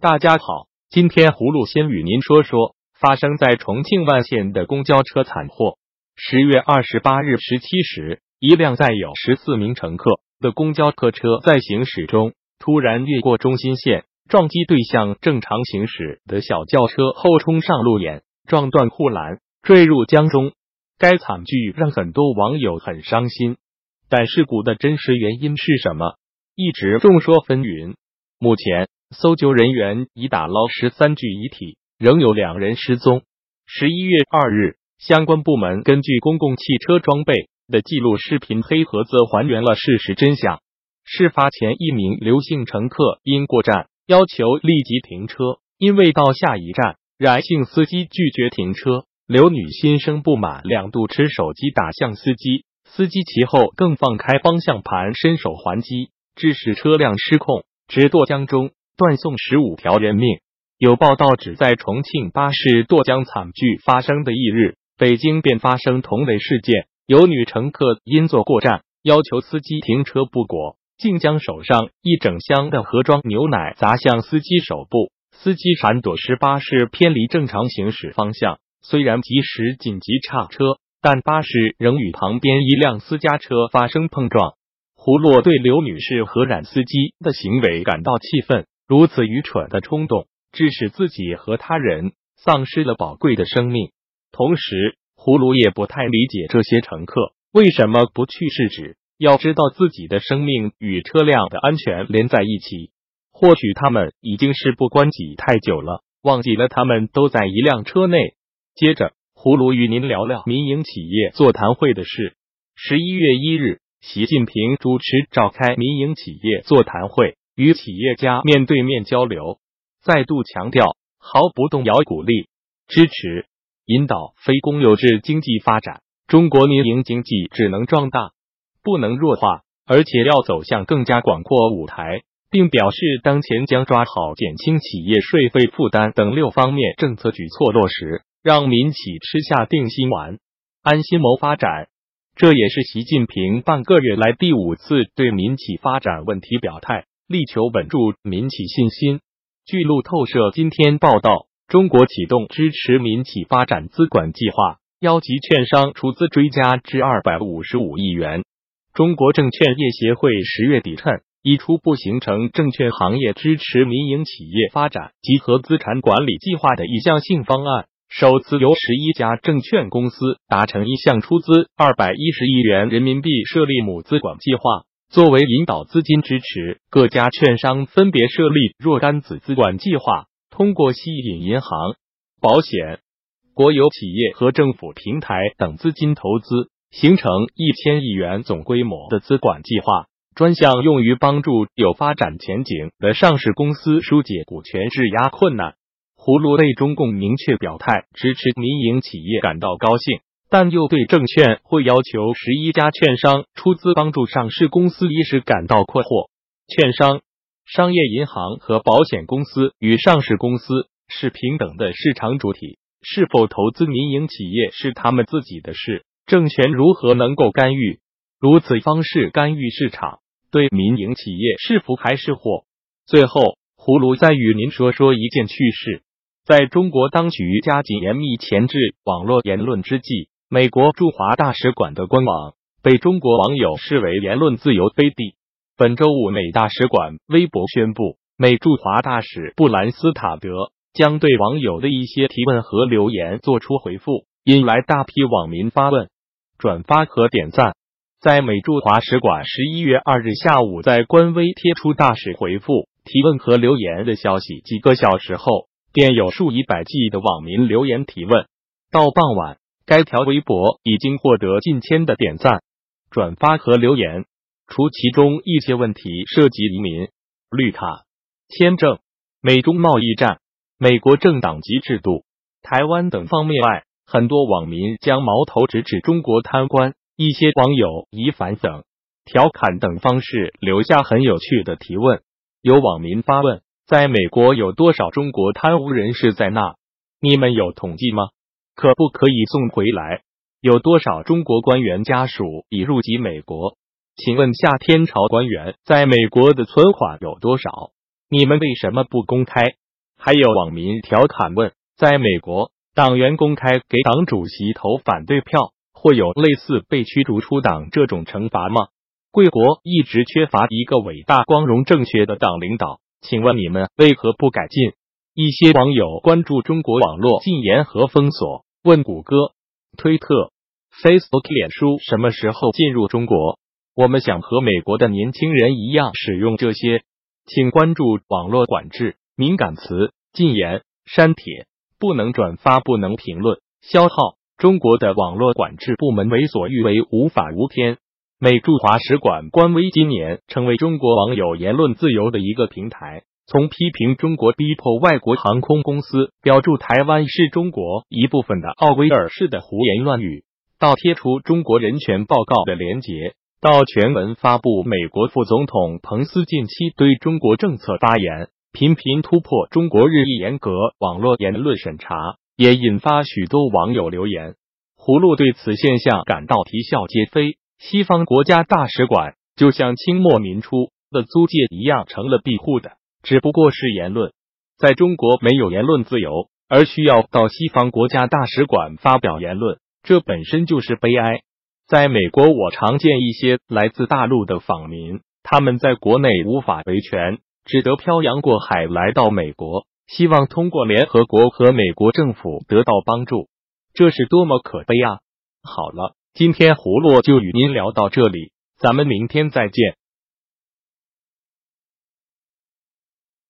大家好，今天葫芦先与您说说发生在重庆万县的公交车惨祸。十月二十八日十七时，一辆载有十四名乘客的公交客车在行驶中突然越过中心线，撞击对向正常行驶的小轿车后冲上路沿，撞断护栏，坠入江中。该惨剧让很多网友很伤心。但事故的真实原因是什么，一直众说纷纭。目前，搜救人员已打捞十三具遗体，仍有两人失踪。十一月二日，相关部门根据公共汽车装备的记录视频黑盒子还原了事实真相。事发前，一名刘姓乘客因过站要求立即停车，因为到下一站，冉姓司机拒绝停车，刘女心生不满，两度持手机打向司机。司机其后更放开方向盘，伸手还击，致使车辆失控，直堕江中，断送十五条人命。有报道指，在重庆巴士堕江惨剧发生的翌日，北京便发生同类事件，有女乘客因坐过站，要求司机停车不果，竟将手上一整箱的盒装牛奶砸向司机手部，司机闪躲时，巴士偏离正常行驶方向，虽然及时紧急刹车。但巴士仍与旁边一辆私家车发生碰撞。胡洛对刘女士和冉司机的行为感到气愤，如此愚蠢的冲动，致使自己和他人丧失了宝贵的生命。同时，胡芦也不太理解这些乘客为什么不去制止。要知道，自己的生命与车辆的安全连在一起。或许他们已经事不关己太久了，忘记了他们都在一辆车内。接着。葫芦与您聊聊民营企业座谈会的事。十一月一日，习近平主持召开民营企业座谈会，与企业家面对面交流，再度强调毫不动摇鼓励、支持、引导非公有制经济发展。中国民营经济只能壮大，不能弱化，而且要走向更加广阔舞台，并表示当前将抓好减轻企业税费负担等六方面政策举措落实。让民企吃下定心丸，安心谋发展。这也是习近平半个月来第五次对民企发展问题表态，力求稳住民企信心。据路透社今天报道，中国启动支持民企发展资管计划，邀集券商出资追加至二百五十五亿元。中国证券业协会十月底称，已初步形成证券行业支持民营企业发展集合资产管理计划的意向性方案。首次由十一家证券公司达成一项出资二百一十亿元人民币设立母资管计划，作为引导资金支持，各家券商分别设立若干子资管计划，通过吸引银行、保险、国有企业和政府平台等资金投资，形成一千亿元总规模的资管计划，专项用于帮助有发展前景的上市公司疏解股权质押困难。葫芦对中共明确表态支持民营企业感到高兴，但又对证券会要求十一家券商出资帮助上市公司一事感到困惑。券商、商业银行和保险公司与上市公司是平等的市场主体，是否投资民营企业是他们自己的事，政权如何能够干预？如此方式干预市场，对民营企业是福还是祸？最后，葫芦再与您说说一件趣事。在中国当局加紧严密前置网络言论之际，美国驻华大使馆的官网被中国网友视为言论自由飞地。本周五，美大使馆微博宣布，美驻华大使布兰斯塔德将对网友的一些提问和留言做出回复，引来大批网民发问、转发和点赞。在美驻华使馆十一月二日下午在官微贴出大使回复提问和留言的消息，几个小时后。便有数以百计的网民留言提问。到傍晚，该条微博已经获得近千的点赞、转发和留言。除其中一些问题涉及移民、绿卡、签证、美中贸易战、美国政党及制度、台湾等方面外，很多网民将矛头直指中国贪官。一些网友以反讽、调侃等方式留下很有趣的提问。有网民发问。在美国有多少中国贪污人士在那？你们有统计吗？可不可以送回来？有多少中国官员家属已入籍美国？请问夏天朝官员在美国的存款有多少？你们为什么不公开？还有网民调侃问：在美国，党员公开给党主席投反对票，会有类似被驱逐出党这种惩罚吗？贵国一直缺乏一个伟大、光荣、正确的党领导，请问你们为何不改进？一些网友关注中国网络禁言和封锁，问谷歌、推特、Facebook、脸书什么时候进入中国？我们想和美国的年轻人一样使用这些，请关注网络管制、敏感词、禁言、删帖，不能转发，不能评论、消耗。中国的网络管制部门为所欲为，无法无天。美驻华使馆官微今年成为中国网友言论自由的一个平台，从批评中国逼迫外国航空公司标注台湾是中国一部分的奥威尔式的胡言乱语，到贴出中国人权报告的连结，到全文发布美国副总统彭斯近期对中国政策发言，频频突破中国日益严格网络言论审查，也引发许多网友留言。葫芦对此现象感到啼笑皆非。西方国家大使馆就像清末民初的租界一样，成了庇护的，只不过是言论。在中国没有言论自由，而需要到西方国家大使馆发表言论，这本身就是悲哀。在美国，我常见一些来自大陆的访民，他们在国内无法维权，只得漂洋过海来到美国，希望通过联合国和美国政府得到帮助，这是多么可悲啊！好了。今天葫芦就与您聊到这里，咱们明天再见。